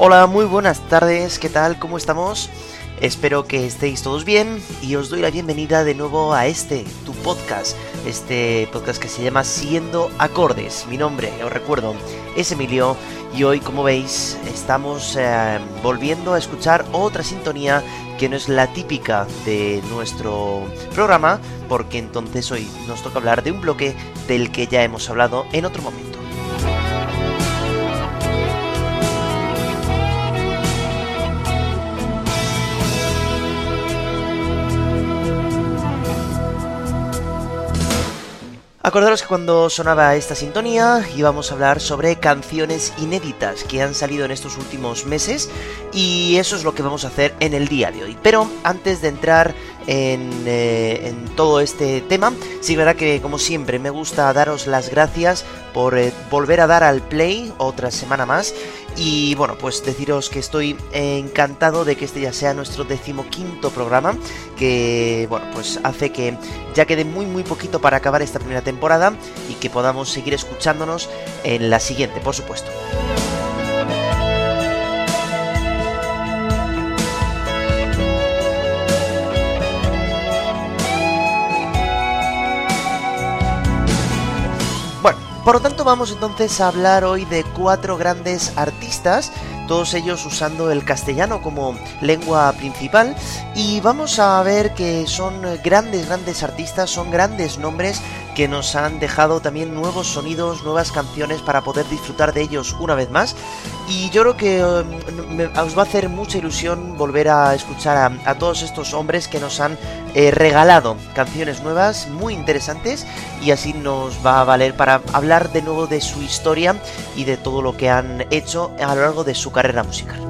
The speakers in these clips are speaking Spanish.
Hola, muy buenas tardes, ¿qué tal? ¿Cómo estamos? Espero que estéis todos bien y os doy la bienvenida de nuevo a este, tu podcast, este podcast que se llama Siendo Acordes. Mi nombre, os recuerdo, es Emilio y hoy, como veis, estamos eh, volviendo a escuchar otra sintonía que no es la típica de nuestro programa, porque entonces hoy nos toca hablar de un bloque del que ya hemos hablado en otro momento. Acordaros que cuando sonaba esta sintonía íbamos a hablar sobre canciones inéditas que han salido en estos últimos meses y eso es lo que vamos a hacer en el día de hoy. Pero antes de entrar en, eh, todo este tema, sí verdad que como siempre me gusta daros las gracias por eh, volver a dar al play otra semana más y bueno, pues deciros que estoy encantado de que este ya sea nuestro decimoquinto programa, que bueno, pues hace que ya quede muy muy poquito para acabar esta primera temporada y que podamos seguir escuchándonos en la siguiente, por supuesto. Por lo tanto vamos entonces a hablar hoy de cuatro grandes artistas, todos ellos usando el castellano como lengua principal. Y vamos a ver que son grandes, grandes artistas, son grandes nombres que nos han dejado también nuevos sonidos, nuevas canciones para poder disfrutar de ellos una vez más. Y yo creo que um, os va a hacer mucha ilusión volver a escuchar a, todos estos hombres que nos han eh, regalado canciones nuevas muy interesantes y así nos va a valer para hablar de nuevo de su historia y de todo lo que han hecho a lo largo de su carrera musical.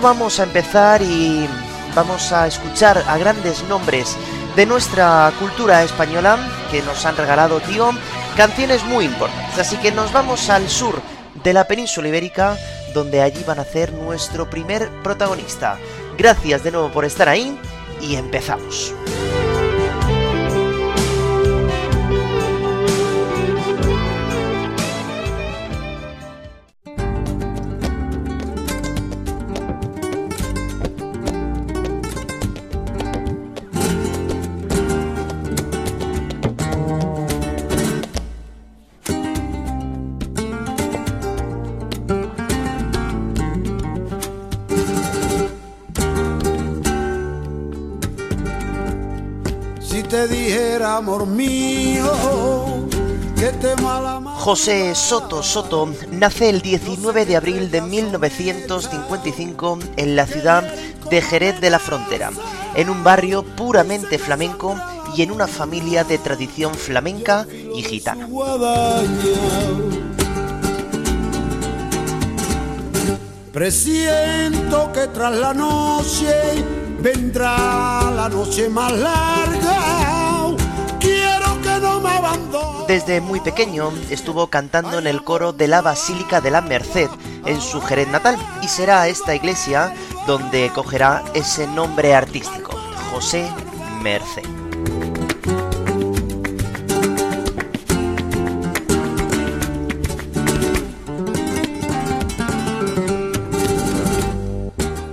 Vamos a empezar y vamos a escuchar a grandes nombres de nuestra cultura española que nos han regalado, tío, canciones muy importantes. Así que nos vamos al sur de la península ibérica, donde allí van a ser nuestro primer protagonista. Gracias de nuevo por estar ahí y empezamos. Amor mío, que te José Soto Soto nace el 19 de abril de 1955 en la ciudad de Jerez de la Frontera, en un barrio puramente flamenco y en una familia de tradición flamenca y gitana. Presiento que tras la noche vendrá la noche más larga desde muy pequeño estuvo cantando en el coro de la Basílica de la Merced en su Jerez natal y será esta iglesia donde cogerá ese nombre artístico, José Merced.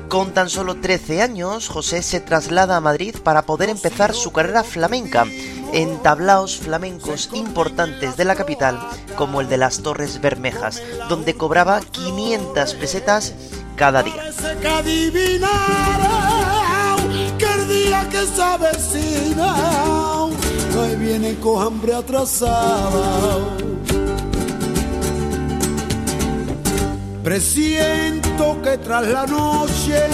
Con tan solo 13 años, José se traslada a Madrid para poder empezar su carrera flamenca en tablaos flamencos importantes de la capital, como el de las Torres Bermejas, donde cobraba 500 pesetas cada día. Presiento que tras la noche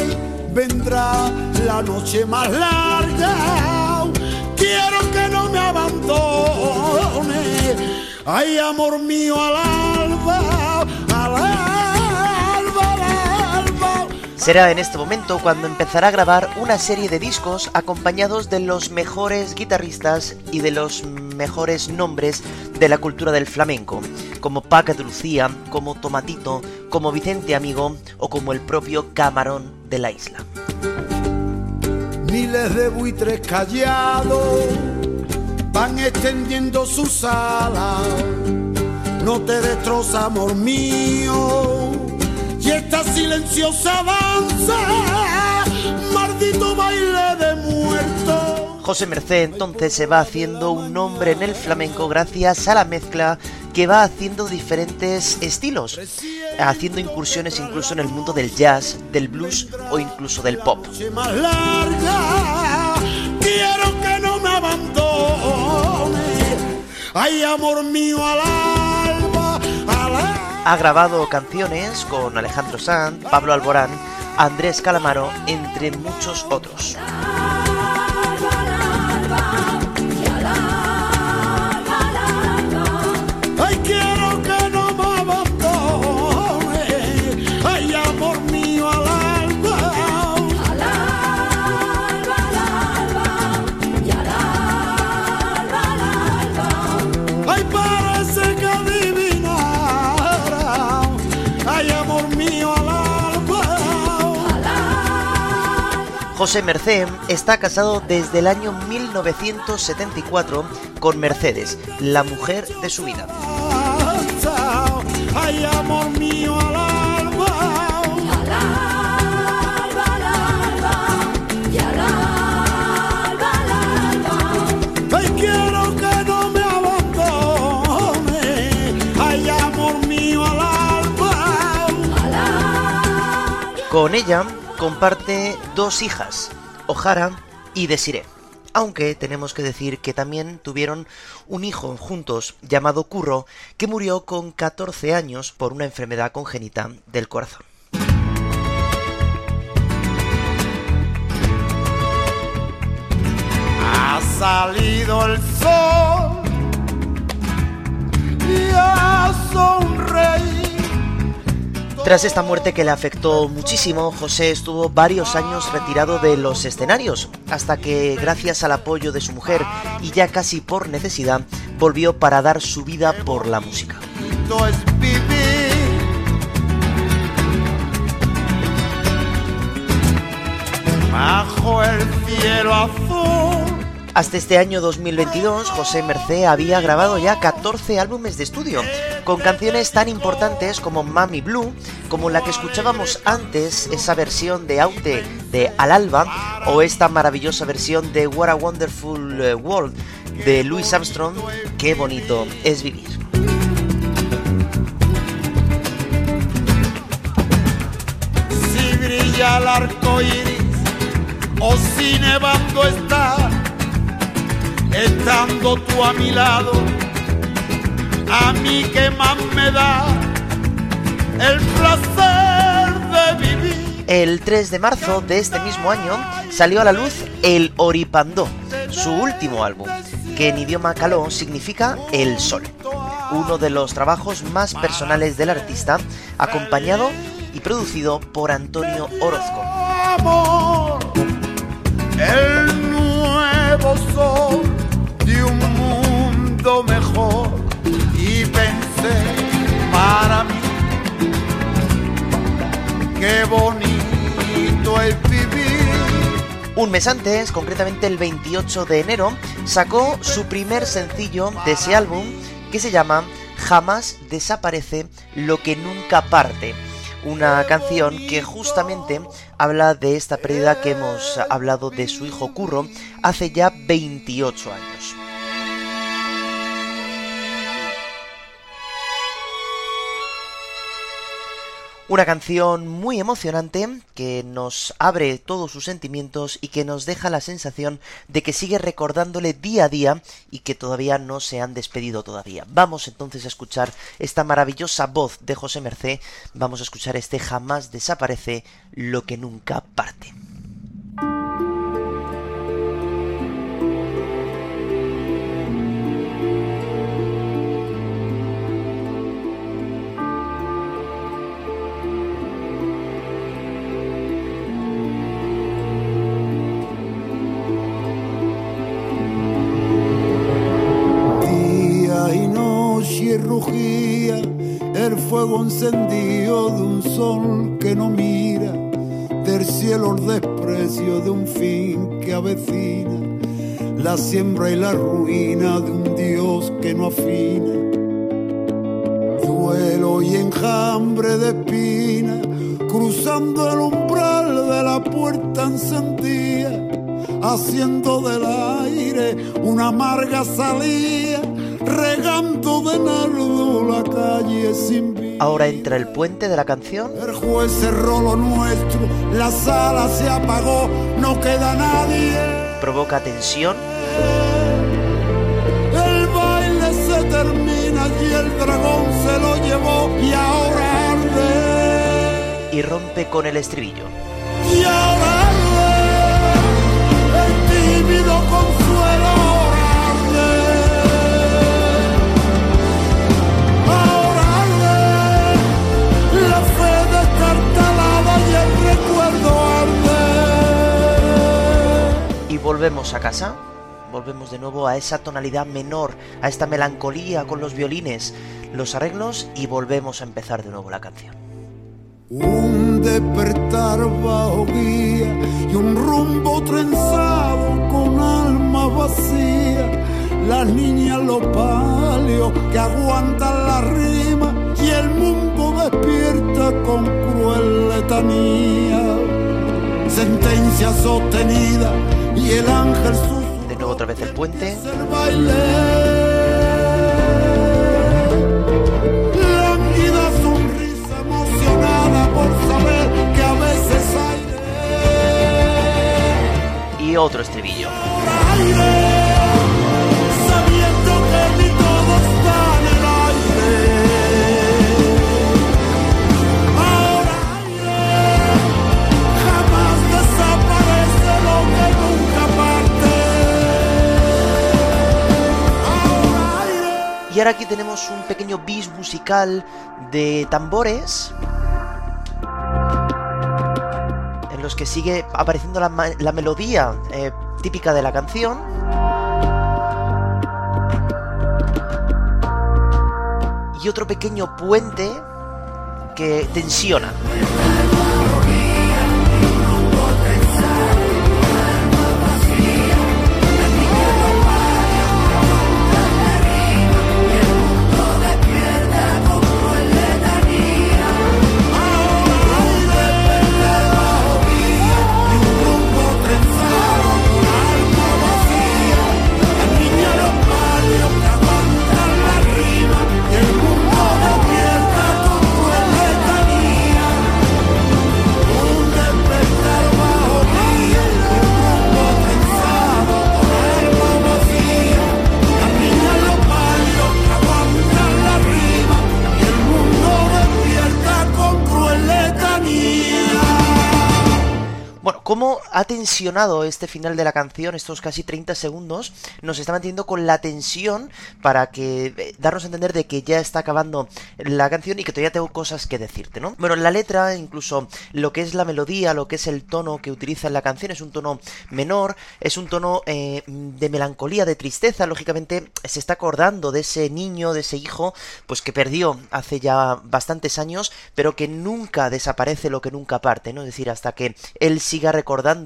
vendrá la noche más larga quiero que no me abandone. Ay, amor mío, al alba, al alba, al alba. Será en este momento cuando empezará a grabar una serie de discos acompañados de los mejores guitarristas y de los mejores nombres de la cultura del flamenco, como Paca de Lucía, como Tomatito, como Vicente Amigo o como el propio Camarón de la isla. Miles de buitres callados van extendiendo sus alas. No te destroza, amor mío y esta silenciosa danza, maldito baile de muertos. José Merced entonces se va haciendo un nombre en el flamenco gracias a la mezcla que va haciendo diferentes estilos, haciendo incursiones incluso en el mundo del jazz, del blues o incluso del pop. Más larga, Ay, amor mío, al. Ha grabado canciones con Alejandro Sanz, Pablo Alborán, Andrés Calamaro, entre muchos otros. José Merced está casado desde el año 1974 con Mercedes, la mujer de su vida. Ay, amor mío, al alba. Ay, quiero que no me abandone. Ay, amor mío, al alba. Con ella comparte dos hijas, Ojara y Desiree. Aunque tenemos que decir que también tuvieron un hijo juntos llamado Curro, que murió con 14 años por una enfermedad congénita del corazón. Ha salido el sol y a sonreír. Tras esta muerte que le afectó muchísimo, José estuvo varios años retirado de los escenarios, hasta que gracias al apoyo de su mujer y ya casi por necesidad, volvió para dar su vida por la música. Bajo el cielo azul. Hasta este año 2022, José Mercé había grabado ya 14 álbumes de estudio, con canciones tan importantes como Mami Blue, como la que escuchábamos antes, esa versión de Aute de Al Alba, o esta maravillosa versión de What a Wonderful eh, World de Louis Armstrong, Qué bonito es vivir. Si brilla el arco iris o si nevando está, estando tú a mi lado, a mí que más me da el placer de vivir. El 3 de marzo de este mismo año salió a la luz El Oripandó, su último álbum, que en idioma caló significa El Sol, uno de los trabajos más personales del artista, acompañado y producido por Antonio Orozco. amor, el nuevo sol qué bonito. Un mes antes, concretamente el 28 de enero, sacó su primer sencillo de ese álbum que se llama Jamás desaparece lo que nunca parte. Una canción que justamente habla de esta pérdida que hemos hablado de su hijo Curro hace ya 28 años. Una canción muy emocionante que nos abre todos sus sentimientos y que nos deja la sensación de que sigue recordándole día a día y que todavía no se han despedido todavía. Vamos entonces a escuchar esta maravillosa voz de José Mercé, vamos a escuchar este jamás desaparece lo que nunca parte. Fuego encendido de un sol que no mira, del cielo el desprecio de un fin que avecina, la siembra y la ruina de un Dios que no afina. Duelo y enjambre de espina, cruzando el umbral de la puerta encendida, haciendo del aire una amarga salida regando de nardo la calle sin. Ahora entra el puente de la canción. El juez cerró lo nuestro, la sala se apagó, no queda nadie. Provoca tensión. El baile se termina y el dragón se lo llevó y ahora arde. Y rompe con el estribillo. Y ahora volvemos a casa, volvemos de nuevo a esa tonalidad menor, a esta melancolía con los violines, los arreglos y volvemos a empezar de nuevo la canción. Un despertar bajo guía y un rumbo trenzado con alma vacía. Las niñas, los palios que aguantan la rima y el mundo despierta con cruel letanía. Sentencia sostenida y el ángel De nuevo otra vez el puente. sonrisa emocionada por saber que a veces hay Y otro estribillo. Ahora aquí tenemos un pequeño bis musical de tambores. En los que sigue apareciendo la, melodía eh, típica de la canción. Y otro pequeño puente que tensiona. Cómo ha tensionado este final de la canción, estos casi 30 segundos, nos está manteniendo con la tensión para que eh, darnos a entender de que ya está acabando la canción y que todavía tengo cosas que decirte, ¿no? Bueno, la letra, incluso lo que es la melodía, lo que es el tono que utiliza en la canción, es un tono menor, es un tono eh, de melancolía, de tristeza, lógicamente se está acordando de ese niño, de ese hijo, pues que perdió hace ya bastantes años, pero que nunca desaparece lo que nunca parte, ¿no? Es decir, hasta que él siga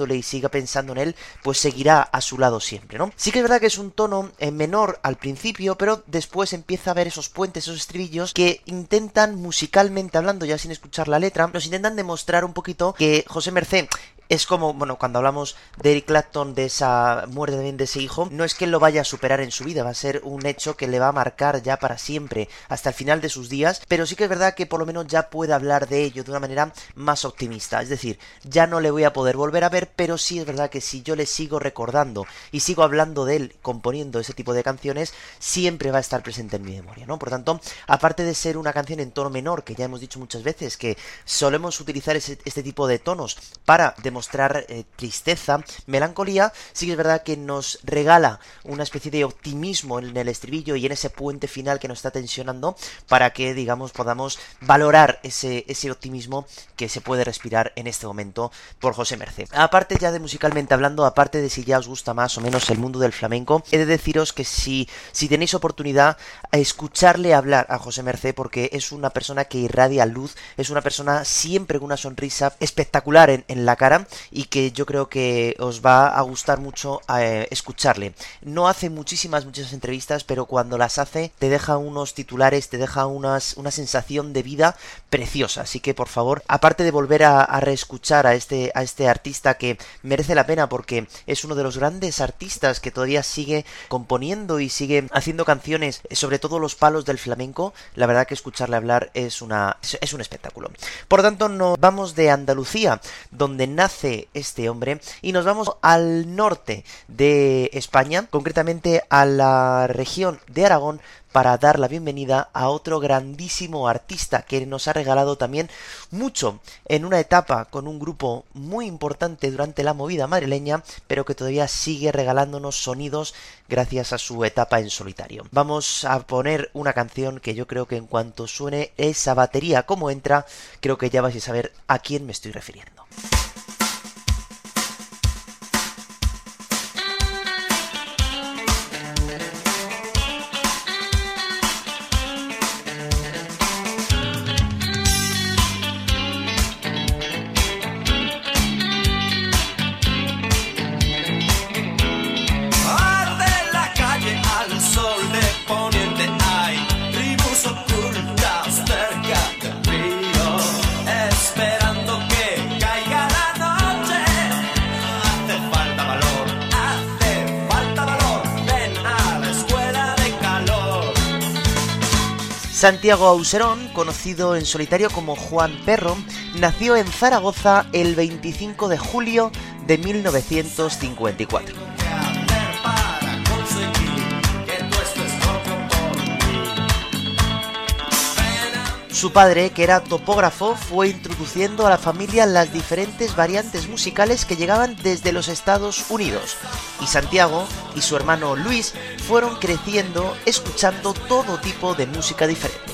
y siga pensando en él, pues seguirá a su lado siempre, ¿no? Sí que es verdad que es un tono eh, menor al principio, pero después empieza a ver esos puentes, esos estribillos que intentan musicalmente hablando, ya sin escuchar la letra, nos intentan demostrar un poquito que José Mercé es como, bueno, cuando hablamos de Eric Clapton, de esa muerte también de ese hijo, no es que lo vaya a superar en su vida, va a ser un hecho que le va a marcar ya para siempre, hasta el final de sus días, pero sí que es verdad que por lo menos ya puede hablar de ello de una manera más optimista, es decir, ya no le voy a poder volver a ver, pero sí es verdad que si yo le sigo recordando y sigo hablando de él, componiendo ese tipo de canciones, siempre va a estar presente en mi memoria, ¿no? Por tanto, aparte de ser una canción en tono menor, que ya hemos dicho muchas veces que solemos utilizar este tipo de tonos para demostrar demostrar eh, tristeza, melancolía, sí que es verdad que nos regala una especie de optimismo en el estribillo y en ese puente final que nos está tensionando para que, digamos, podamos valorar ese, ese optimismo que se puede respirar en este momento por José Merced. Aparte ya de musicalmente hablando, aparte de si ya os gusta más o menos el mundo del flamenco, he de deciros que si, si tenéis oportunidad a escucharle hablar a José Merced porque es una persona que irradia luz, es una persona siempre con una sonrisa espectacular en, en la cara y que yo creo que os va a gustar mucho eh, escucharle. No hace muchísimas, muchas entrevistas, pero cuando las hace te deja unos titulares, te deja unas, una sensación de vida preciosa. Así que por favor, aparte de volver a, reescuchar a este, a este artista que merece la pena porque es uno de los grandes artistas que todavía sigue componiendo y sigue haciendo canciones sobre todos los palos del flamenco, la verdad que escucharle hablar es una es un espectáculo. Por tanto, nos vamos de Andalucía, donde nace este hombre, y nos vamos al norte de España, concretamente a la región de Aragón, para dar la bienvenida a otro grandísimo artista que nos ha regalado también mucho en una etapa con un grupo muy importante durante la movida madrileña, pero que todavía sigue regalándonos sonidos gracias a su etapa en solitario. Vamos a poner una canción que yo creo que en cuanto suene esa batería como entra, creo que ya vais a saber a quién me estoy refiriendo. Santiago Auserón, conocido en solitario como Juan Perro, nació en Zaragoza el 25 de julio de 1954. Su padre, que era topógrafo, fue introduciendo a la familia las diferentes variantes musicales que llegaban desde los Estados Unidos, y Santiago y su hermano Luis fueron creciendo escuchando todo tipo de música diferente.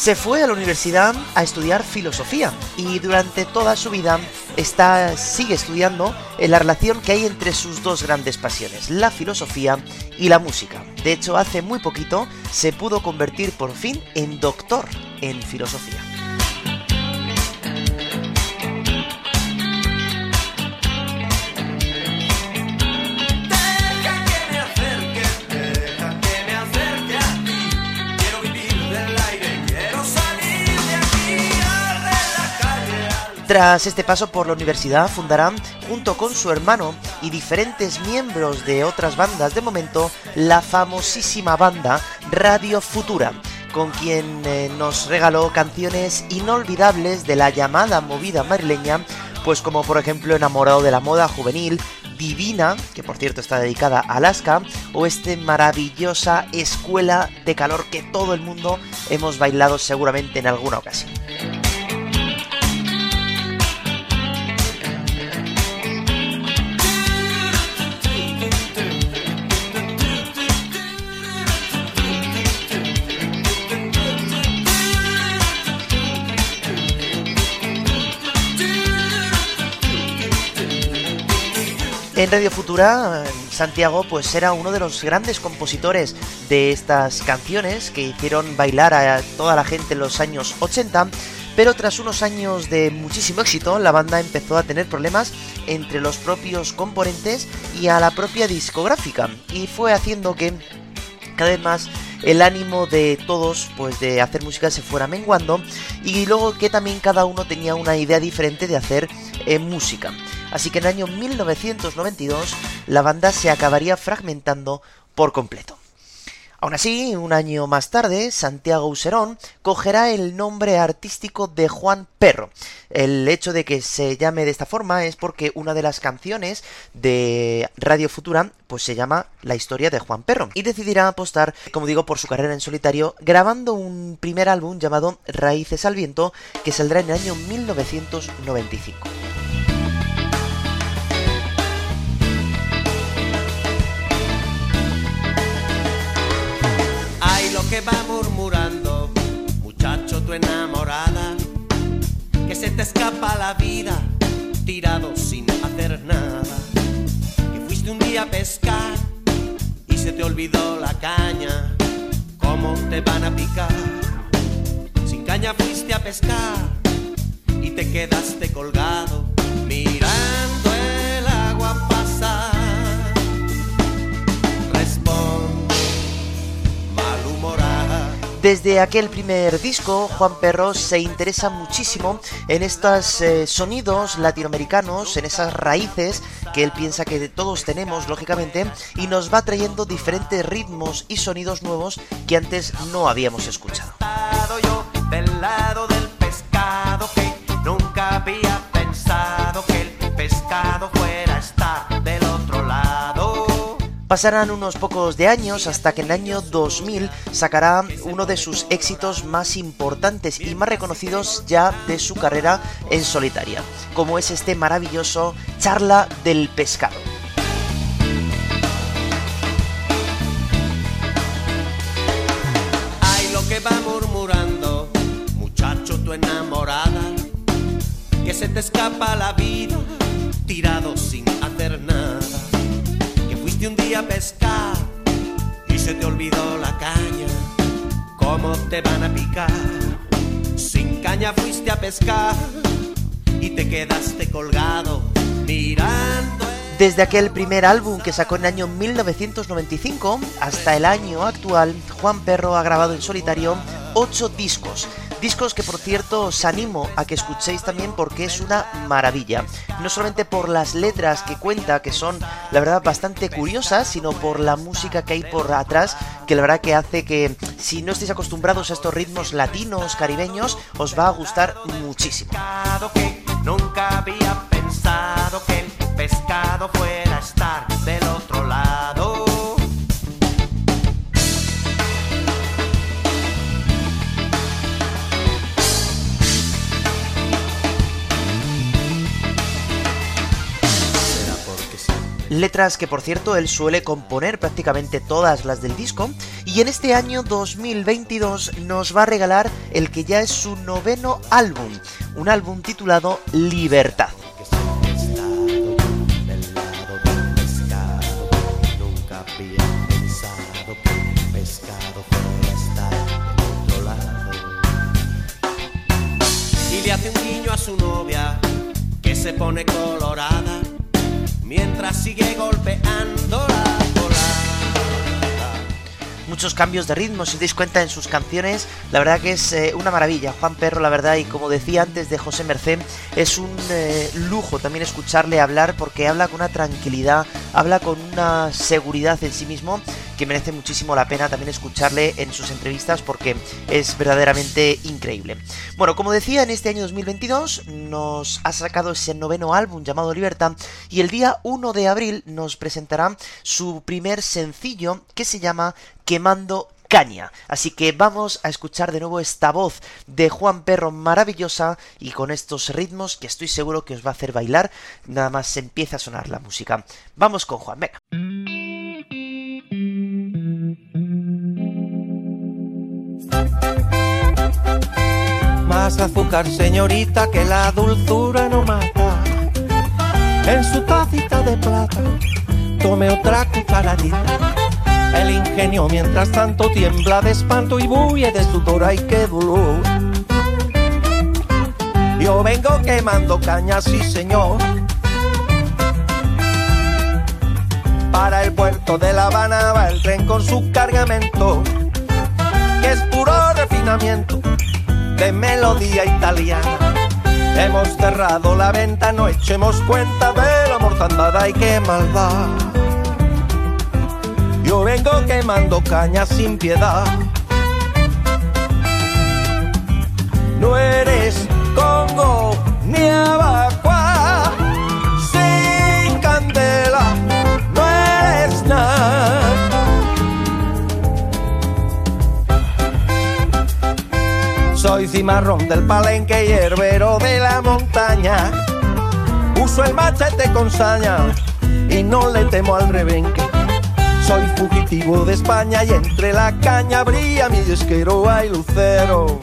Se fue a la universidad a estudiar filosofía y durante toda su vida está, sigue estudiando la relación que hay entre sus dos grandes pasiones, la filosofía y la música. De hecho, hace muy poquito se pudo convertir por fin en doctor en filosofía. Tras este paso por la universidad fundarán, junto con su hermano y diferentes miembros de otras bandas de momento, la famosísima banda Radio Futura, con quien eh, nos regaló canciones inolvidables de la llamada movida madrileña, pues como por ejemplo Enamorado de la Moda Juvenil, Divina, que por cierto está dedicada a Alaska, o este maravillosa escuela de calor que todo el mundo hemos bailado seguramente en alguna ocasión. En Radio Futura, Santiago pues era uno de los grandes compositores de estas canciones que hicieron bailar a toda la gente en los años 80, pero tras unos años de muchísimo éxito, la banda empezó a tener problemas entre los propios componentes y a la propia discográfica, y fue haciendo que cada vez más el ánimo de todos pues de hacer música se fuera menguando y luego que también cada uno tenía una idea diferente de hacer eh, música así que en el año 1992 la banda se acabaría fragmentando por completo. Aún así, un año más tarde, Santiago Userón cogerá el nombre artístico de Juan Perro. El hecho de que se llame de esta forma es porque una de las canciones de Radio Futura pues se llama La historia de Juan Perro y decidirá apostar, como digo, por su carrera en solitario grabando un primer álbum llamado Raíces al Viento que saldrá en el año 1995. Que va murmurando, muchacho tu enamorada, que se te escapa la vida, tirado sin hacer nada, que fuiste un día a pescar y se te olvidó la caña, cómo te van a picar, sin caña fuiste a pescar y te quedaste colgado Desde aquel primer disco, Juan Perros se interesa muchísimo en estos eh, sonidos latinoamericanos, en esas raíces que él piensa que todos tenemos, lógicamente, y nos va trayendo diferentes ritmos y sonidos nuevos que antes no habíamos escuchado. Pasarán unos pocos de años hasta que en el año 2000 sacará uno de sus éxitos más importantes y más reconocidos ya de su carrera en solitaria, como es este maravilloso Charla del Pescado. Ay, lo que va murmurando, muchacho tu enamorada, que se te escapa la vida, a pescar y se te olvidó la caña, ¿cómo te van a picar? Sin caña fuiste a pescar y te quedaste colgado mirando. Desde aquel primer álbum que sacó en el año 1995 hasta el año actual, Juan Perro ha grabado en solitario ocho discos Discos que por cierto os animo a que escuchéis también porque es una maravilla. No solamente por las letras que cuenta, que son la verdad bastante curiosas, sino por la música que hay por atrás, que la verdad que hace que si no estáis acostumbrados a estos ritmos latinos, caribeños, os va a gustar muchísimo. Letras que por cierto él suele componer prácticamente todas las del disco, y en este año 2022 nos va a regalar el que ya es su noveno álbum, un álbum titulado Libertad. Y le hace un guiño a su novia que se pone colorada mientras sigue golpeando la Muchos cambios de ritmo, si os dais cuenta en sus canciones, la verdad que es eh, una maravilla. Juan Perro, la verdad, y como decía antes de José Merced, es un eh, lujo también escucharle hablar porque habla con una tranquilidad, habla con una seguridad en sí mismo que merece muchísimo la pena también escucharle en sus entrevistas porque es verdaderamente increíble. Bueno, como decía, en este año 2022 nos ha sacado ese noveno álbum llamado Libertad y el día 1 de abril nos presentará su primer sencillo que se llama Quemando caña. Así que vamos a escuchar de nuevo esta voz de Juan Perro maravillosa y con estos ritmos que estoy seguro que os va a hacer bailar nada más empieza a sonar la música. Vamos con Juan, venga. Más azúcar, señorita, que la dulzura no mata. En su tacita de plata, tome otra cucharadita. El ingenio mientras tanto tiembla de espanto y bulle de sudor, ay qué dolor. Yo vengo quemando cañas, sí señor. Para el puerto de La Habana va el tren con su cargamento, que es puro refinamiento de melodía italiana. Hemos cerrado la venta, no echemos cuenta de la mortandad, y qué maldad. Yo vengo quemando caña sin piedad. No eres Congo ni Abacua, cimarrón del palenque y herbero de la montaña. Uso el machete con saña y no le temo al rebenque. Soy fugitivo de España y entre la caña brilla mi esquero hay lucero.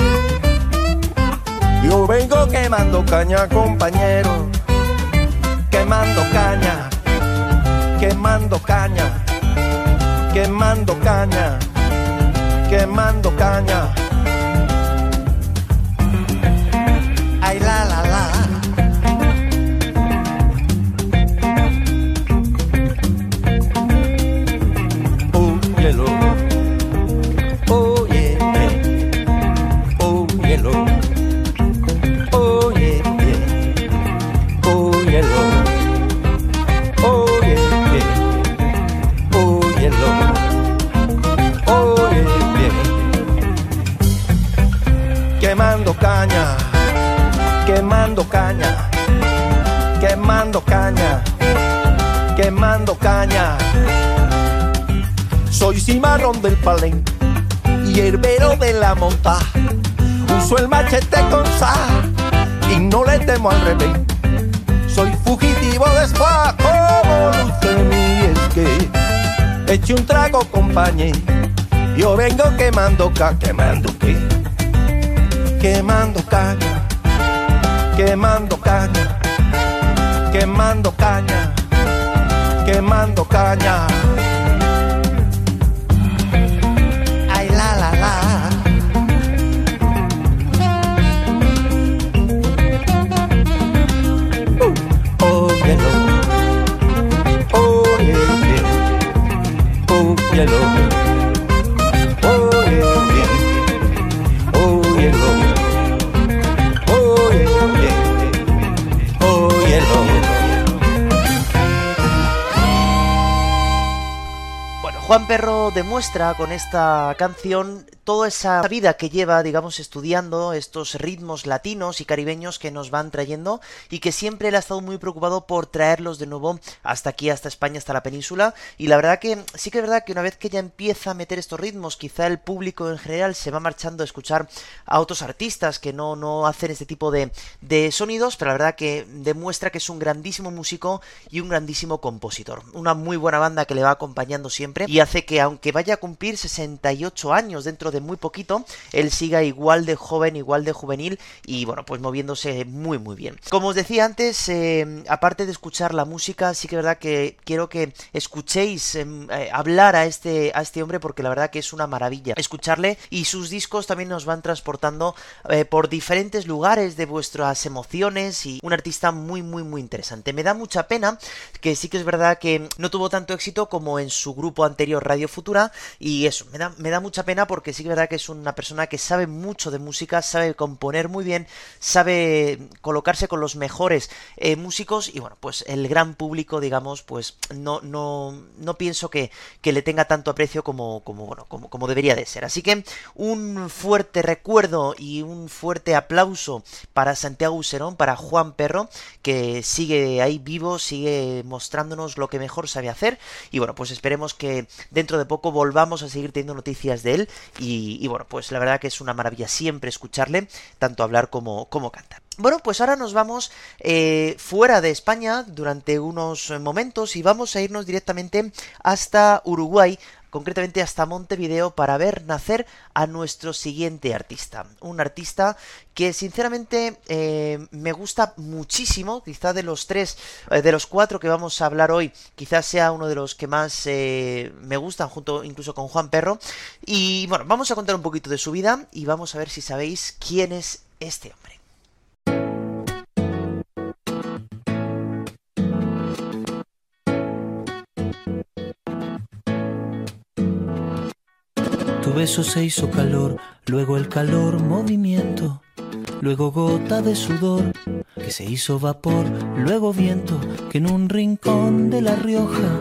Yo vengo quemando caña, compañero. Quemando caña, quemando caña, quemando caña, quemando caña. Y herbero de la monta. Uso el machete con sa y no le temo al revés. Soy fugitivo de spa como luce mi es que eche un trago compañero. Yo vengo quemando ca, quemando qué, quemando caña, quemando caña, quemando caña, quemando caña. Con esta canción toda esa vida que lleva, digamos, estudiando estos ritmos latinos y caribeños que nos van trayendo y que siempre él ha estado muy preocupado por traerlos de nuevo hasta aquí, hasta España, hasta la península. Y la verdad que sí que es verdad que una vez que ya empieza a meter estos ritmos, quizá el público en general se va marchando a escuchar a otros artistas que no, no hacen este tipo de, de sonidos, pero la verdad que demuestra que es un grandísimo músico y un grandísimo compositor. Una muy buena banda que le va acompañando siempre y hace que aunque vaya a cumplir 68 años dentro de muy poquito, él siga igual de joven, igual de juvenil y bueno, pues moviéndose muy muy bien. Como os decía antes, eh, aparte de escuchar la música, sí que es verdad que quiero que escuchéis eh, eh, hablar a este, a este hombre porque la verdad que es una maravilla escucharle y sus discos también nos van transportando eh, por diferentes lugares de vuestras emociones y un artista muy muy muy interesante. Me da mucha pena que sí que es verdad que no tuvo tanto éxito como en su grupo anterior Radio Futura y eso, me da, me da mucha pena porque sí es verdad que es una persona que sabe mucho de música, sabe componer muy bien, sabe colocarse con los mejores eh, músicos y bueno, pues el gran público, digamos, pues no, no, no pienso que, que le tenga tanto aprecio como, como, bueno, como, como debería de ser. Así que un fuerte recuerdo y un fuerte aplauso para Santiago Userón, para Juan Perro, que sigue ahí vivo, sigue mostrándonos lo que mejor sabe hacer y bueno, pues esperemos que dentro de poco volvamos a seguir teniendo noticias de él y, y bueno, pues la verdad que es una maravilla siempre escucharle, tanto hablar como, como cantar. Bueno, pues ahora nos vamos eh, fuera de España durante unos momentos y vamos a irnos directamente hasta Uruguay, concretamente hasta Montevideo, para ver nacer a nuestro siguiente artista. Un artista que sinceramente eh, me gusta muchísimo, quizá de los tres, eh, de los cuatro que vamos a hablar hoy, quizás sea uno de los que más eh, me gustan, junto incluso con Juan Perro. Y bueno, vamos a contar un poquito de su vida y vamos a ver si sabéis quién es este hombre. Tu beso se hizo calor, luego el calor movimiento, luego gota de sudor que se hizo vapor, luego viento que en un rincón de La Rioja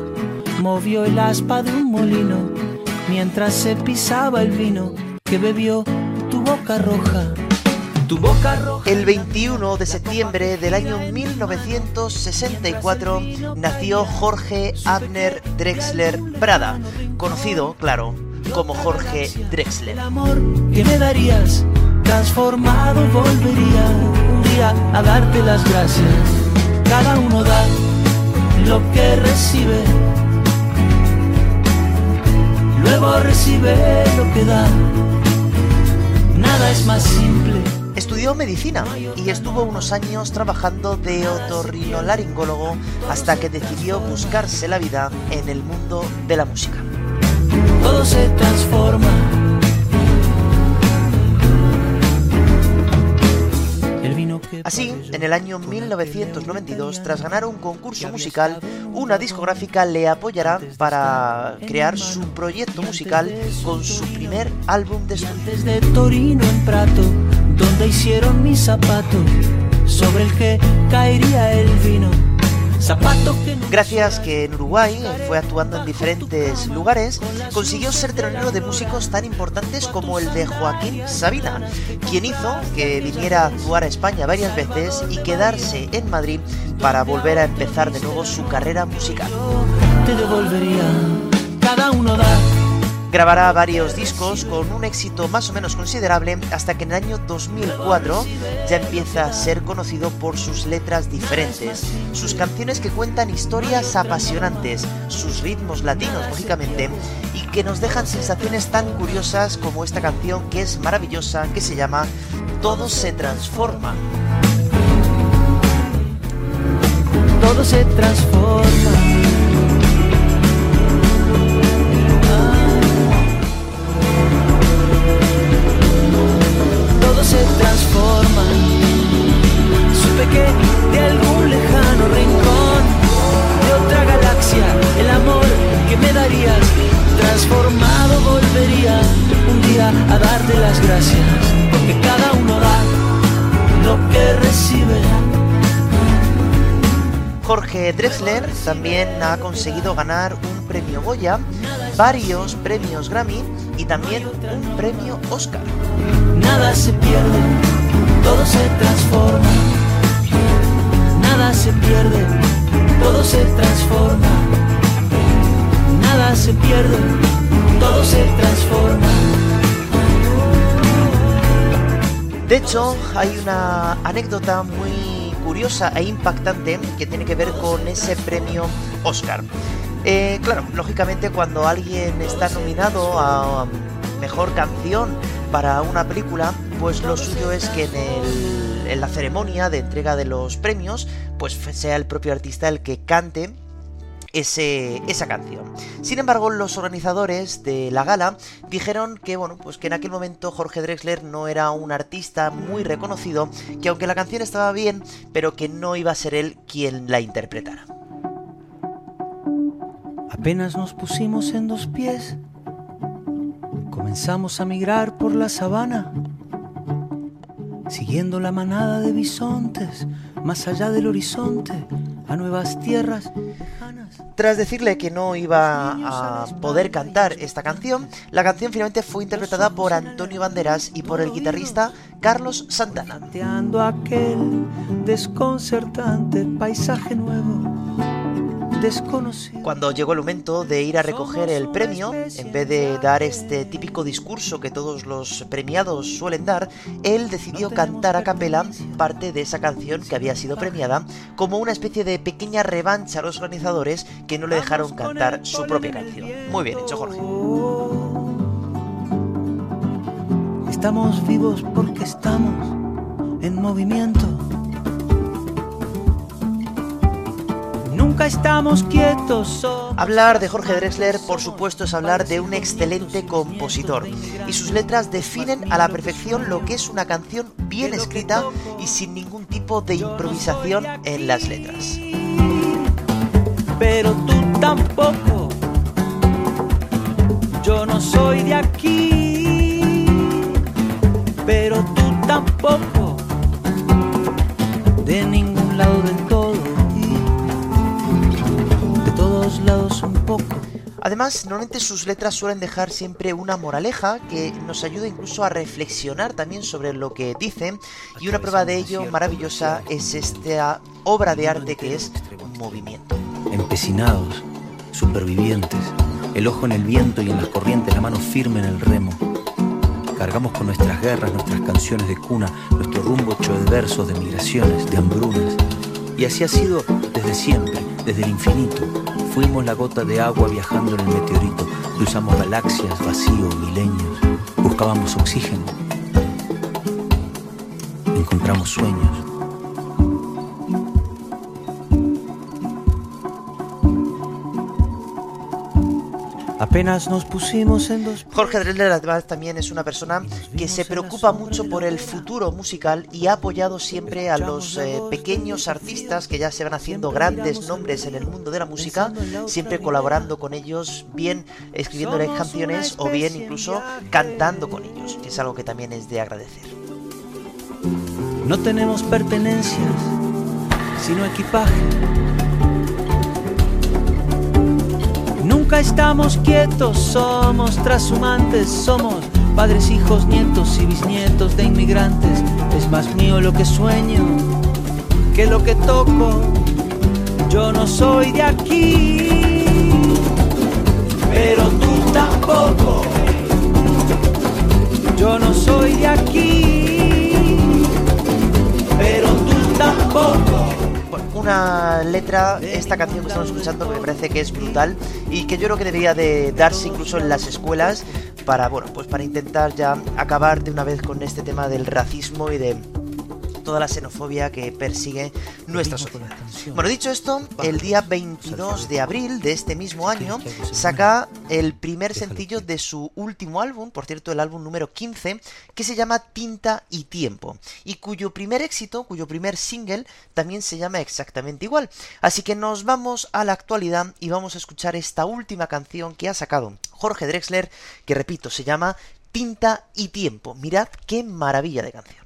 movió el aspa de un molino mientras se pisaba el vino que bebió tu boca roja. Tu boca roja. El 21 de septiembre del año 1964 nació Jorge Abner Drexler Prada, conocido, claro, como Jorge Drexler. El amor que me darías, transformado volvería un día a darte las gracias. Cada uno da lo que recibe, luego recibe lo que da. Nada es más simple. Estudió medicina y estuvo unos años trabajando de otorrinolaringólogo hasta que decidió buscarse la vida en el mundo de la música. Todo se transforma. Así, en el año con 1992, aquel tras ganar un concurso musical, una discográfica le apoyará para crear su proyecto musical con su primer álbum de estudio. Desde Torino en Prato, donde hicieron mi zapato, sobre el que caería el vino. Gracias que en Uruguay fue actuando en diferentes lugares, consiguió ser telonero de músicos tan importantes como el de Joaquín Sabina, quien hizo que viniera a actuar a España varias veces y quedarse en Madrid para volver a empezar de nuevo su carrera musical. te devolvería. Cada uno da Grabará varios discos con un éxito más o menos considerable hasta que en el año 2004 ya empieza a ser conocido por sus letras diferentes, sus canciones que cuentan historias apasionantes, sus ritmos latinos lógicamente y que nos dejan sensaciones tan curiosas como esta canción que es maravillosa que se llama Todo se transforma. todo se transforma. Todo se transforma. Supe que de algún lejano rincón de otra galaxia el amor que me darías transformado volvería un día a darte las gracias porque cada uno da lo que recibe. Jorge Drexler también ha conseguido ganar un premio Goya, varios premios Grammy y también un premio Oscar. Nada se pierde, todo se transforma. Nada se pierde, todo se transforma. Nada se pierde, todo se transforma. De hecho, hay una anécdota muy curiosa e impactante que tiene que ver con ese premio Oscar. Eh, claro, lógicamente cuando alguien está nominado a mejor canción para una película, pues lo suyo es que en, la ceremonia de entrega de los premios, pues sea el propio artista el que cante esa canción. Sin embargo, los organizadores de la gala dijeron que, bueno, pues que en aquel momento Jorge Drexler no era un artista muy reconocido, que aunque la canción estaba bien, pero que no iba a ser él quien la interpretara. Apenas nos pusimos en dos pies, comenzamos a migrar por la sabana, siguiendo la manada de bisontes, más allá del horizonte, a nuevas tierras. Tras decirle que no iba a poder cantar esta canción, la canción finalmente fue interpretada por Antonio Banderas y por el guitarrista Carlos Santana. Aquel desconcertante paisaje nuevo, desconocido. Cuando llegó el momento de ir a recoger el premio, en vez de dar este típico discurso que todos los premiados suelen dar, él decidió cantar a capela parte de esa canción que había sido premiada como una especie de pequeña revancha a los organizadores que no le dejaron cantar su propia canción. Muy bien hecho, Jorge. Estamos vivos porque estamos en movimiento. Nunca estamos quietos. somos Hablar de Jorge Drexler, por supuesto, es hablar de un excelente compositor. Y sus letras definen a la perfección lo que es una canción bien escrita y sin ningún tipo de improvisación en las letras. pero tú tampoco. Yo no soy de aquí, pero tú tampoco. De ningún lado del todo y de todos lados un poco. Además, normalmente sus letras suelen dejar siempre una moraleja que nos ayuda incluso a reflexionar también sobre lo que dicen y una prueba de ello maravillosa es esta obra de arte que es Movimiento. Empecinados, supervivientes, el ojo en el viento y en las corrientes, la mano firme en el remo. Cargamos con nuestras guerras, nuestras canciones de cuna, nuestro rumbo hecho de versos, de migraciones, de hambrunas. Y así ha sido desde siempre, desde el infinito. Fuimos la gota de agua viajando en el meteorito. Cruzamos galaxias, vacío, milenios. Buscábamos oxígeno. Encontramos sueños. Apenas nos pusimos en dos. Jorge Drexler además también es una persona que se preocupa mucho por el futuro musical y ha apoyado siempre a los eh, pequeños artistas que ya se van haciendo grandes nombres en el mundo de la música, siempre colaborando con ellos, bien escribiéndoles canciones o bien incluso cantando con ellos, que es algo que también es de agradecer. No tenemos pertenencias, sino equipaje. Nunca estamos quietos, somos trashumantes, somos padres, hijos, nietos y bisnietos de inmigrantes. Es más mío lo que sueño que lo que toco. Yo no soy de aquí, pero tú tampoco. Yo no soy una letra, esta canción que estamos escuchando me parece que es brutal y que yo creo que debería de darse incluso en las escuelas para, bueno, pues para intentar ya acabar de una vez con este tema del racismo y de toda la xenofobia que persigue nuestra sociedad. Bueno, dicho esto, el día 22 de abril de este mismo año saca el primer sencillo de su último álbum, por cierto, el álbum número 15, que se llama Tinta y Tiempo, y cuyo primer éxito, cuyo primer single, también se llama exactamente igual. Así que nos vamos a la actualidad y vamos a escuchar esta última canción que ha sacado Jorge Drexler, que repito, se llama Tinta y Tiempo. Mirad qué maravilla de canción.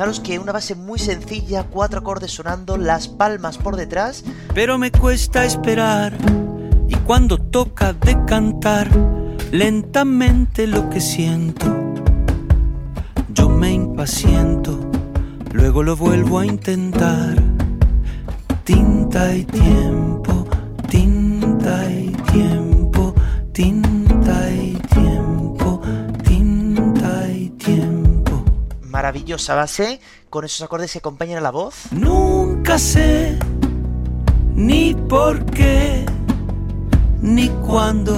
Fijaros que una base muy sencilla, cuatro acordes sonando, las palmas por detrás. Pero me cuesta esperar y cuando toca de cantar lentamente lo que siento, yo me impaciento, luego lo vuelvo a intentar. Tinta y tiempo, tinta y tiempo, maravillosa base con esos acordes que acompañan a la voz. Nunca sé ni por qué ni cuándo.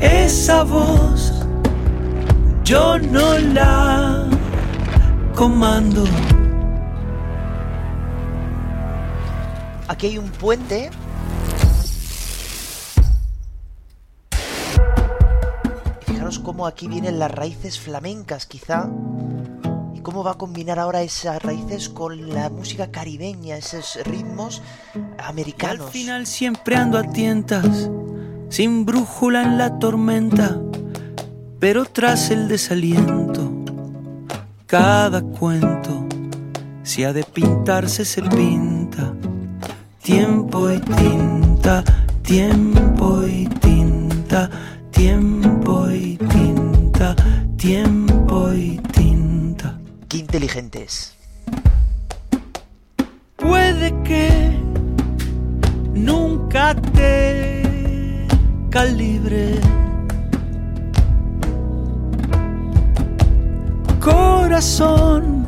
Esa voz yo no la comando. Aquí hay un puente cómo aquí vienen las raíces flamencas, quizá. Y cómo va a combinar ahora esas raíces con la música caribeña, esos ritmos americanos. al final siempre ando a tientas, sin brújula en la tormenta, pero tras el desaliento, cada cuento, si ha de pintarse, se pinta. Tiempo y tinta, tiempo y tinta Tiempo tiempo y tinta. Qué inteligentes. Puede que nunca te calibre. Corazón,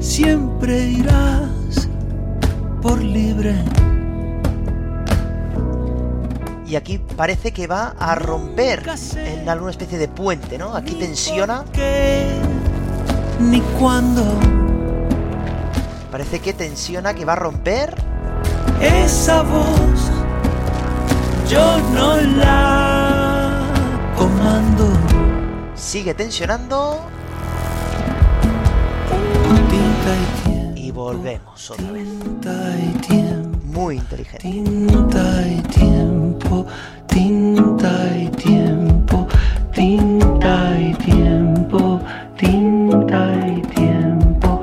siempre irás por libre. Y aquí parece que va a romper en alguna especie de puente, ¿no? Aquí tensiona. Ni cuando Parece que tensiona, que va a romper. esa voz yo no la comando. Sigue tensionando y volvemos otra vez. Muy inteligente. Tinta y tiempo, tinta y tiempo, tinta y tiempo, tinta y tiempo,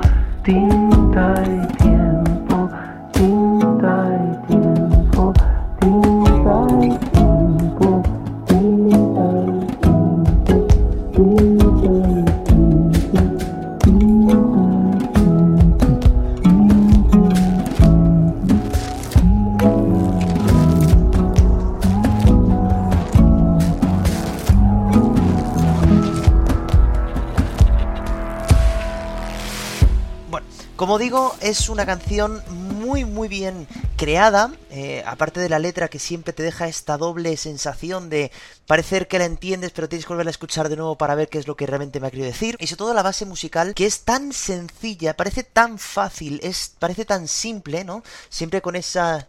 es una canción muy muy bien creada, eh, aparte de la letra que siempre te deja esta doble sensación de parecer que la entiendes pero tienes que volver a escuchar de nuevo para ver qué es lo que realmente me ha querido decir, y sobre todo la base musical que es tan sencilla, parece tan fácil, es parece tan simple, ¿no? Siempre con esa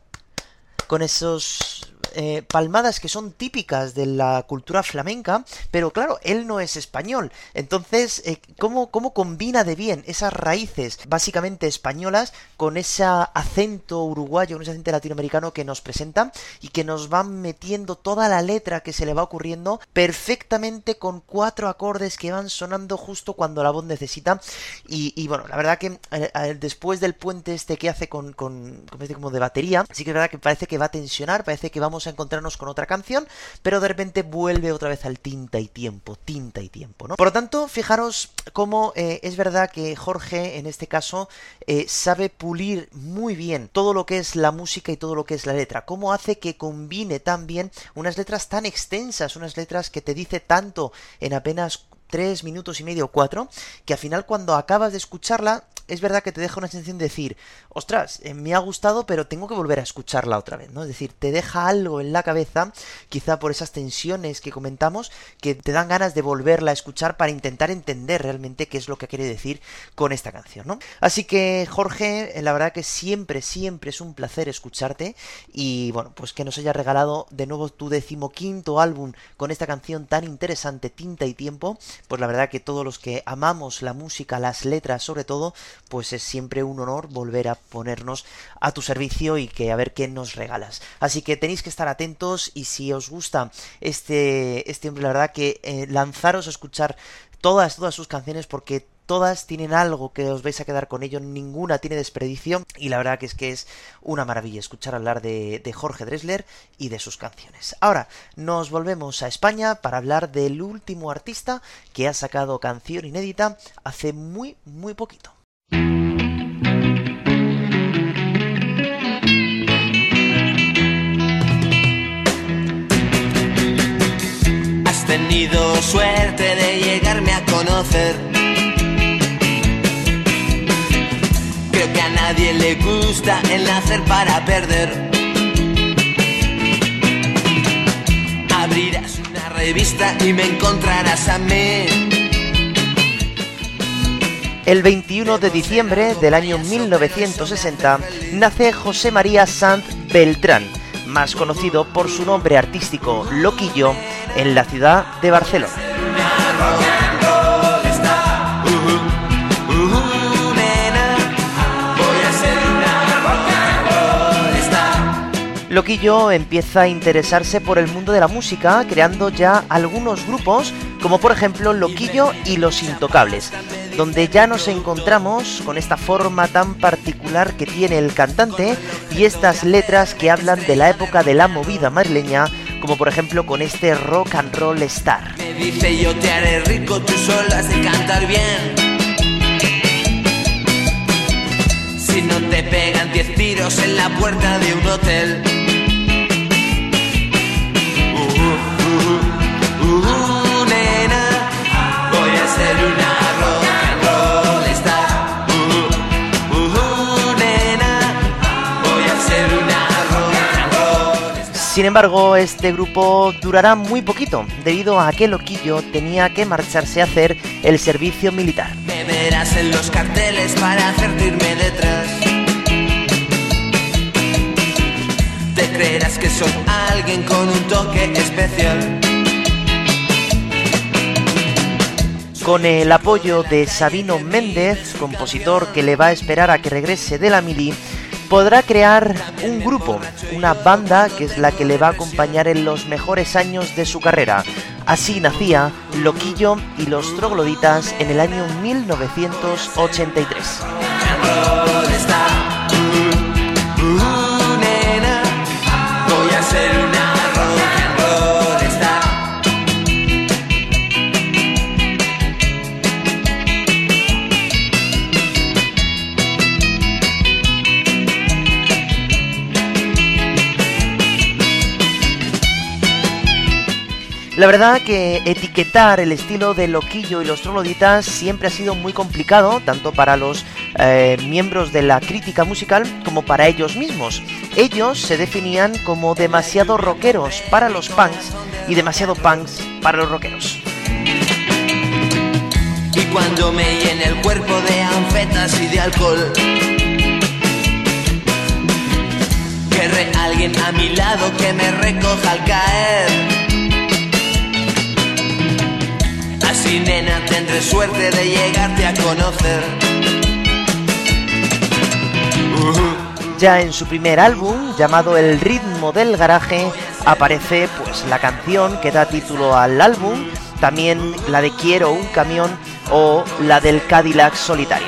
con esos eh, palmadas que son típicas de la cultura flamenca, pero claro, él no es español. Entonces, eh, ¿cómo, ¿cómo combina de bien esas raíces básicamente españolas con ese acento uruguayo, con ese acento latinoamericano que nos presenta y que nos va metiendo toda la letra que se le va ocurriendo perfectamente con cuatro acordes que van sonando justo cuando la voz necesita? Y, bueno, la verdad que eh, eh, después del puente este que hace con, con, con como de batería, sí que es verdad que parece que va a tensionar, parece que vamos a encontrarnos con otra canción, pero de repente vuelve otra vez al tinta y tiempo, tinta y tiempo, ¿no? Por lo tanto, fijaros cómo eh, es verdad que Jorge, en este caso, eh, sabe pulir muy bien todo lo que es la música y todo lo que es la letra, cómo hace que combine tan bien unas letras tan extensas, unas letras que te dice tanto en apenas tres minutos y medio o cuatro, que al final cuando acabas de escucharla, es verdad que te deja una sensación de decir, ostras, eh, me ha gustado, pero tengo que volver a escucharla otra vez, ¿no? Es decir, te deja algo en la cabeza, quizá por esas tensiones que comentamos, que te dan ganas de volverla a escuchar para intentar entender realmente qué es lo que quiere decir con esta canción, ¿no? Así que, Jorge, eh, la verdad que siempre, siempre es un placer escucharte y, bueno, pues que nos hayas regalado de nuevo tu decimoquinto álbum con esta canción tan interesante, Tinta y Tiempo, pues la verdad que todos los que amamos la música, las letras sobre todo, pues es siempre un honor volver a ponernos a tu servicio y que a ver qué nos regalas. Así que tenéis que estar atentos y si os gusta este, este hombre, la verdad que eh, lanzaros a escuchar todas, todas sus canciones porque todas tienen algo que os vais a quedar con ello, ninguna tiene desperdicio y la verdad que es que es una maravilla escuchar hablar de, de, Jorge Dressler y de sus canciones. Ahora nos volvemos a España para hablar del último artista que ha sacado canción inédita hace muy muy poquito. Has tenido suerte de llegarme a conocer. Nadie le gusta el nacer para perder. Abrirás una revista y me encontrarás a mí. El 21 de diciembre del año 1960 nace José María Sanz Beltrán, más conocido por su nombre artístico Loquillo, en la ciudad de Barcelona. Loquillo empieza a interesarse por el mundo de la música, creando ya algunos grupos, como por ejemplo Loquillo y Los Intocables, donde ya nos encontramos con esta forma tan particular que tiene el cantante y estas letras que hablan de la época de la movida madrileña, como por ejemplo con este rock and roll star. Me dice yo te haré rico, tú solo de cantar bien. Si no te pegan 10 tiros en la puerta de un hotel. Sin embargo, este grupo durará muy poquito, debido a que Loquillo tenía que marcharse a hacer el servicio militar. Me verás en los carteles para hacerte irme detrás. Te creerás que soy alguien con un toque especial. Con el apoyo de Sabino Méndez, compositor que le va a esperar a que regrese de la mili, podrá crear un grupo, una banda que es la que le va a acompañar en los mejores años de su carrera. Así nacía Loquillo y los Trogloditas en el año 1983. La verdad que etiquetar el estilo de Loquillo y los Trogloditas siempre ha sido muy complicado, tanto para los eh, miembros de la crítica musical como para ellos mismos. Ellos se definían como demasiado rockeros para los punks y demasiado punks para los rockeros. Y cuando me llene el cuerpo de anfetas y de alcohol, querré alguien a mi lado que me recoja al caer. Nena, tendré suerte de llegarte a conocer. Ya en su primer álbum, llamado El ritmo del garaje, aparece pues la canción que da título al álbum, también la de Quiero un camión o la del Cadillac solitario.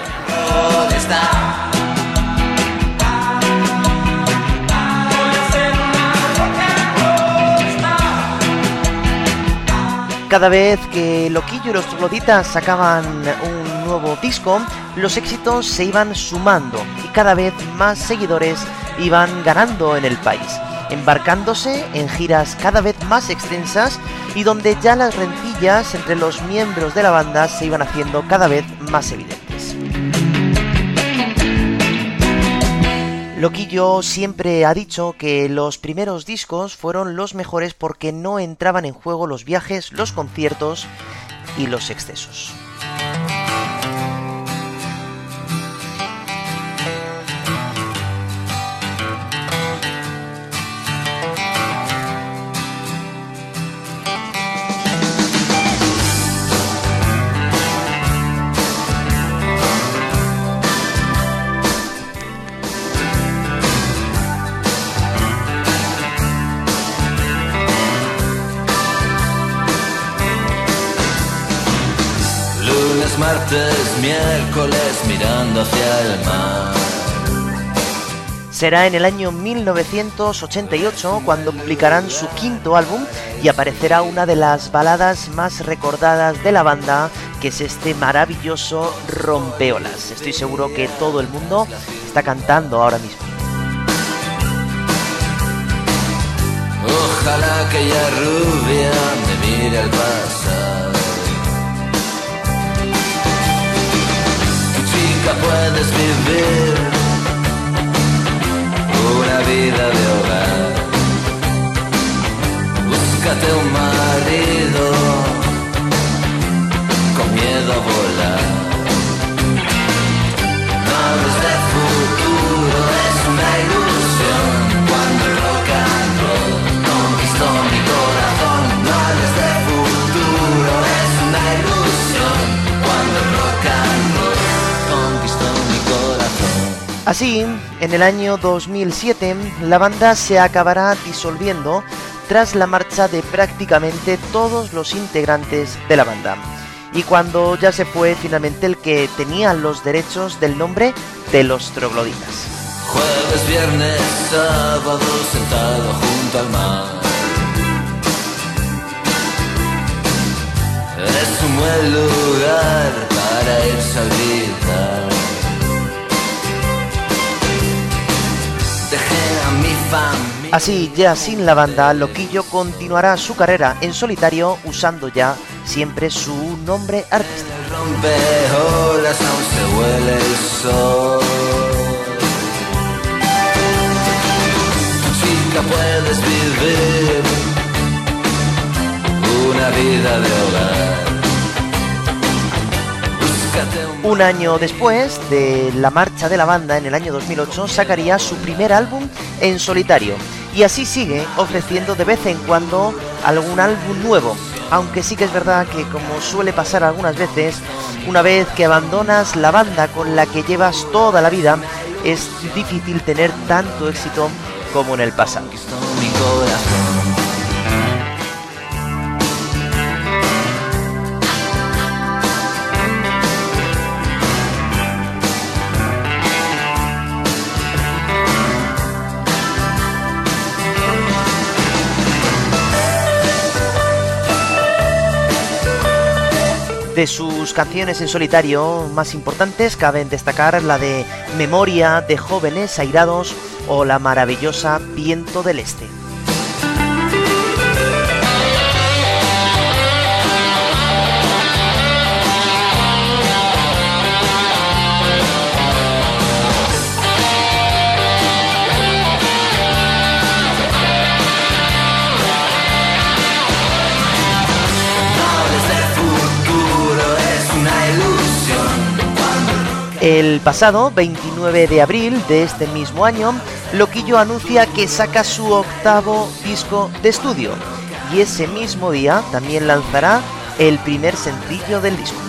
Cada vez que Loquillo y los Trogloditas sacaban un nuevo disco, los éxitos se iban sumando y cada vez más seguidores iban ganando en el país, embarcándose en giras cada vez más extensas y donde ya las rencillas entre los miembros de la banda se iban haciendo cada vez más evidentes. Loquillo siempre ha dicho que los primeros discos fueron los mejores porque no entraban en juego los viajes, los conciertos y los excesos. Lunes, martes, miércoles, mirando hacia el mar. Será en el año 1988 cuando publicarán su quinto álbum y aparecerá una de las baladas más recordadas de la banda, que es este maravilloso Rompeolas. Estoy seguro que todo el mundo está cantando ahora mismo. Ojalá aquella rubia me mire al pasar. Puedes vivir una vida de hogar. Búscate un marido con miedo a volar. No Así, en el año 2007, la banda se acabará disolviendo tras la marcha de prácticamente todos los integrantes de la banda. Y cuando ya se fue finalmente el que tenía los derechos del nombre de los trogloditas. Jueves, viernes, sábado, sentado junto al mar. Es un buen lugar para irse a. Así, ya sin la banda, Loquillo continuará su carrera en solitario usando ya siempre su nombre artístico. Una vida de hogar. Un año después de la marcha de la banda en el año 2008 sacaría su primer álbum en solitario y así sigue ofreciendo de vez en cuando algún álbum nuevo, aunque sí que es verdad que como suele pasar algunas veces, una vez que abandonas la banda con la que llevas toda la vida, es difícil tener tanto éxito como en el pasado. De sus canciones en solitario más importantes caben destacar la de Memoria de jóvenes airados o la maravillosa Viento del Este. El pasado 29 de abril de este mismo año, Loquillo anuncia que saca su octavo disco de estudio y ese mismo día también lanzará el primer sencillo del disco.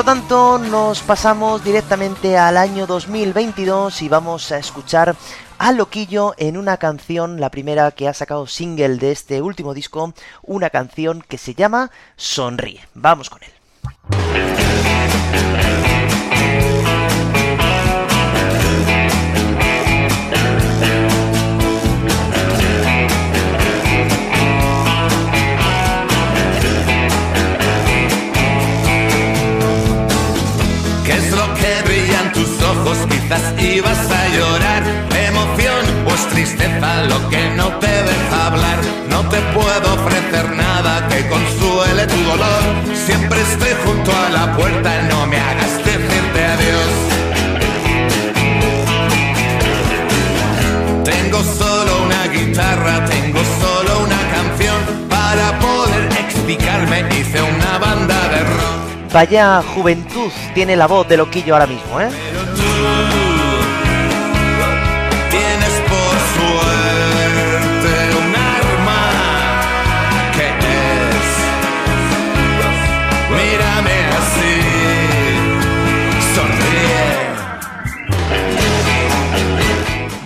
Lo tanto, nos pasamos directamente al año 2022 y vamos a escuchar a Loquillo en una canción, la primera que ha sacado single de este último disco, una canción que se llama Sonríe. Vamos con él. Quizás ibas a llorar. Emoción o es tristeza lo que no te deja hablar. No te puedo ofrecer nada que consuele tu dolor. Siempre estoy junto a la puerta, no me hagas decirte adiós. Tengo solo una guitarra, tengo solo una canción. Para poder explicarme hice una banda de rock. Vaya juventud tiene la voz de Loquillo ahora mismo, ¿eh? Pero tú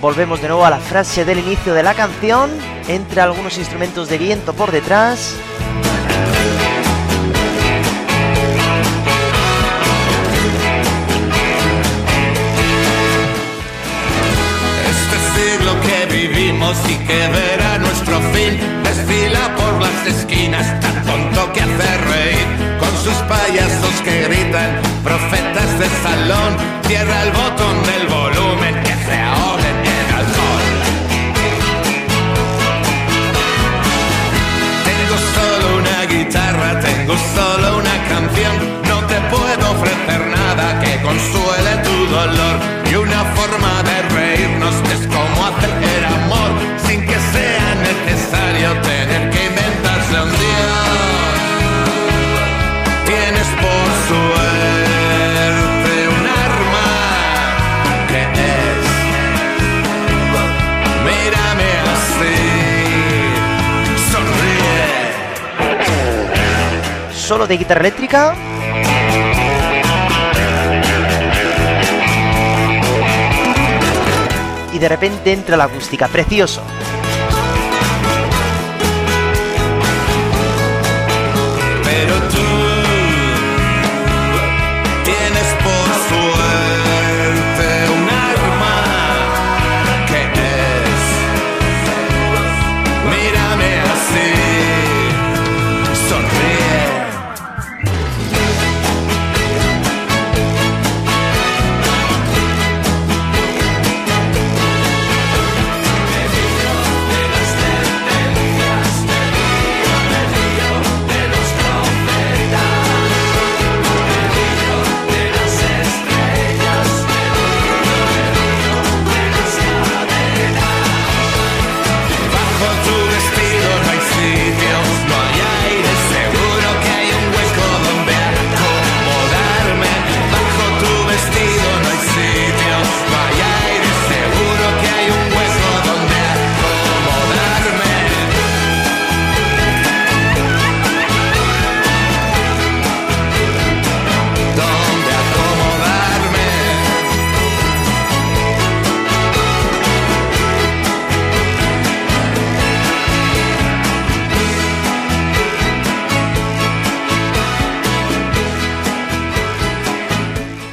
Volvemos de nuevo a la frase del inicio de la canción, entre algunos instrumentos de viento por detrás. Este siglo que vivimos y que verá nuestro fin desfila por las esquinas, tan tonto que hace reír, con sus payasos que gritan, profetas de salón, cierra el botón el amor, sin que sea necesario tener que inventarse un Dios. Tienes por suerte un arma que es Mírame así, sonríe. Solo de guitarra eléctrica. De repente entra la acústica, precioso.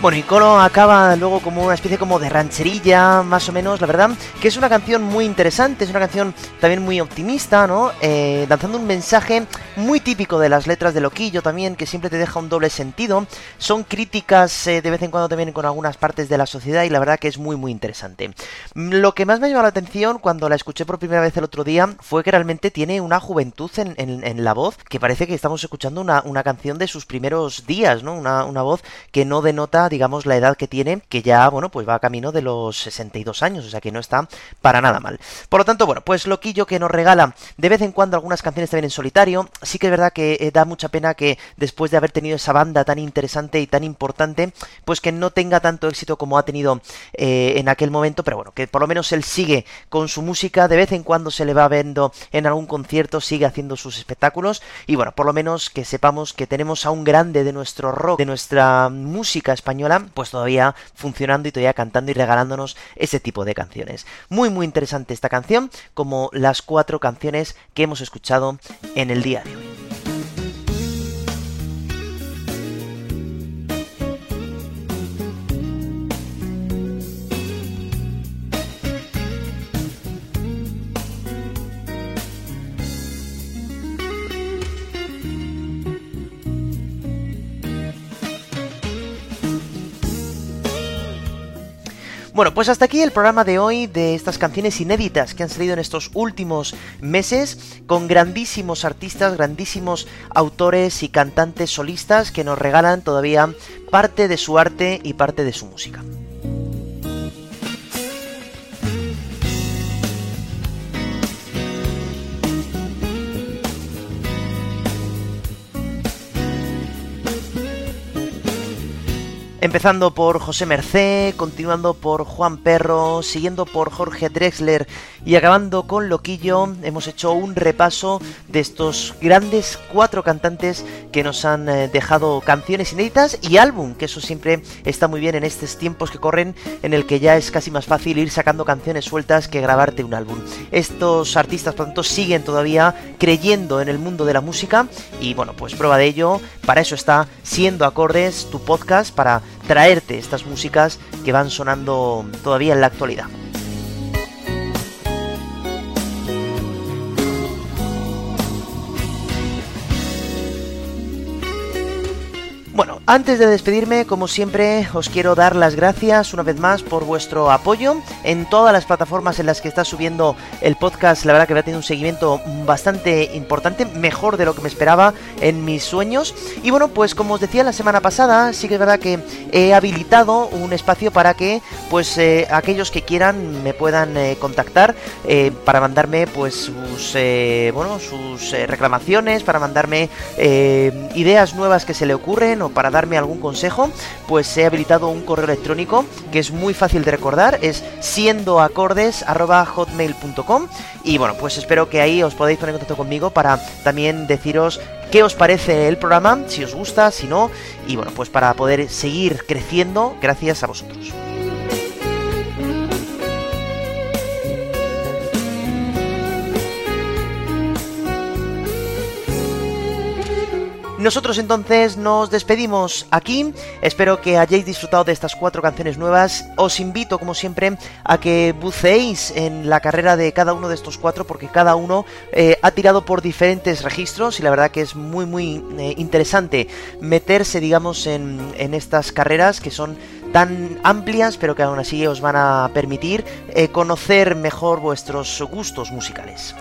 Bueno, y Colo acaba luego como una especie como de rancherilla, más o menos, la verdad, que es una canción muy interesante, es una canción también muy optimista, ¿no? Eh, lanzando un mensaje muy típico de las letras de Loquillo también, que siempre te deja un doble sentido. Son críticas eh, de vez en cuando también con algunas partes de la sociedad y la verdad que es muy muy interesante. Lo que más me llamado la atención cuando la escuché por primera vez el otro día fue que realmente tiene una juventud en, en- en la voz, que parece que estamos escuchando una, una canción de sus primeros días, ¿no? Una, una voz que no denota, digamos, la edad que tiene, que ya, bueno, pues va camino de los 62 años, o sea que no está para nada mal. Por lo tanto, bueno, pues Loquillo que nos regala de vez en cuando algunas canciones también en solitario, sí que es verdad que eh, da mucha pena que después de haber tenido esa banda tan interesante y tan importante, pues que no tenga tanto éxito como ha tenido eh, en aquel momento, pero bueno, que por lo menos él sigue con su música, de vez en cuando se le va viendo en algún concierto, sigue haciendo sus espectáculos y bueno, por lo menos que sepamos que tenemos a un grande de nuestro rock, de nuestra música española, pues todavía funcionando y todavía cantando y regalándonos ese tipo de canciones. Muy muy interesante esta canción, como las cuatro canciones que hemos escuchado en el día de hoy. Bueno, pues hasta aquí el programa de hoy de estas canciones inéditas que han salido en estos últimos meses con grandísimos artistas, grandísimos autores y cantantes solistas que nos regalan todavía parte de su arte y parte de su música. Empezando por José Mercé, continuando por Juan Perro, siguiendo por Jorge Drexler y acabando con Loquillo, hemos hecho un repaso de estos grandes cuatro cantantes que nos han eh, dejado canciones inéditas y álbum, que eso siempre está muy bien en estos tiempos que corren en el que ya es casi más fácil ir sacando canciones sueltas que grabarte un álbum. Estos artistas, por tanto, siguen todavía creyendo en el mundo de la música y bueno, pues prueba de ello, para eso está Siendo Acordes, tu podcast, para traerte estas músicas que van sonando todavía en la actualidad. Bueno, antes de despedirme, como siempre, os quiero dar las gracias una vez más por vuestro apoyo en todas las plataformas en las que está subiendo el podcast. La verdad que va a tener un seguimiento bastante importante, mejor de lo que me esperaba en mis sueños. Y bueno, pues como os decía la semana pasada, sí que es verdad que he habilitado un espacio para que, pues, eh, aquellos que quieran me puedan eh, contactar eh, para mandarme, pues, sus, eh, bueno, sus reclamaciones, para mandarme ideas nuevas que se le ocurren o para darme algún consejo, pues he habilitado un correo electrónico que es muy fácil de recordar, es siendoacordes@hotmail.com y bueno, pues espero que ahí os podáis poner en contacto conmigo para también deciros qué os parece el programa, si os gusta, si no, y bueno, pues para poder seguir creciendo gracias a vosotros. Nosotros entonces nos despedimos aquí. Espero que hayáis disfrutado de estas cuatro canciones nuevas. Os invito, como siempre, a que buceéis en la carrera de cada uno de estos cuatro, porque cada uno eh, ha tirado por diferentes registros y la verdad que es muy, muy eh, interesante meterse, digamos, en, estas carreras que son tan amplias, pero que aún así os van a permitir eh, conocer mejor vuestros gustos musicales.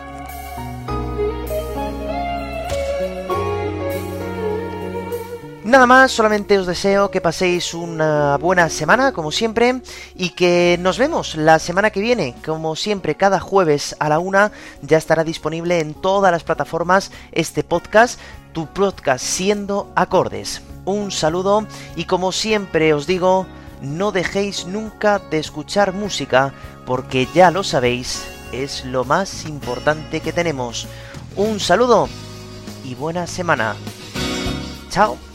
Nada más, solamente os deseo que paséis una buena semana, como siempre, y que nos vemos la semana que viene, como siempre, cada jueves a la una, ya estará disponible en todas las plataformas este podcast, tu podcast siendo acordes. Un saludo y como siempre os digo, no dejéis nunca de escuchar música, porque ya lo sabéis, es lo más importante que tenemos. Un saludo y buena semana. Chao.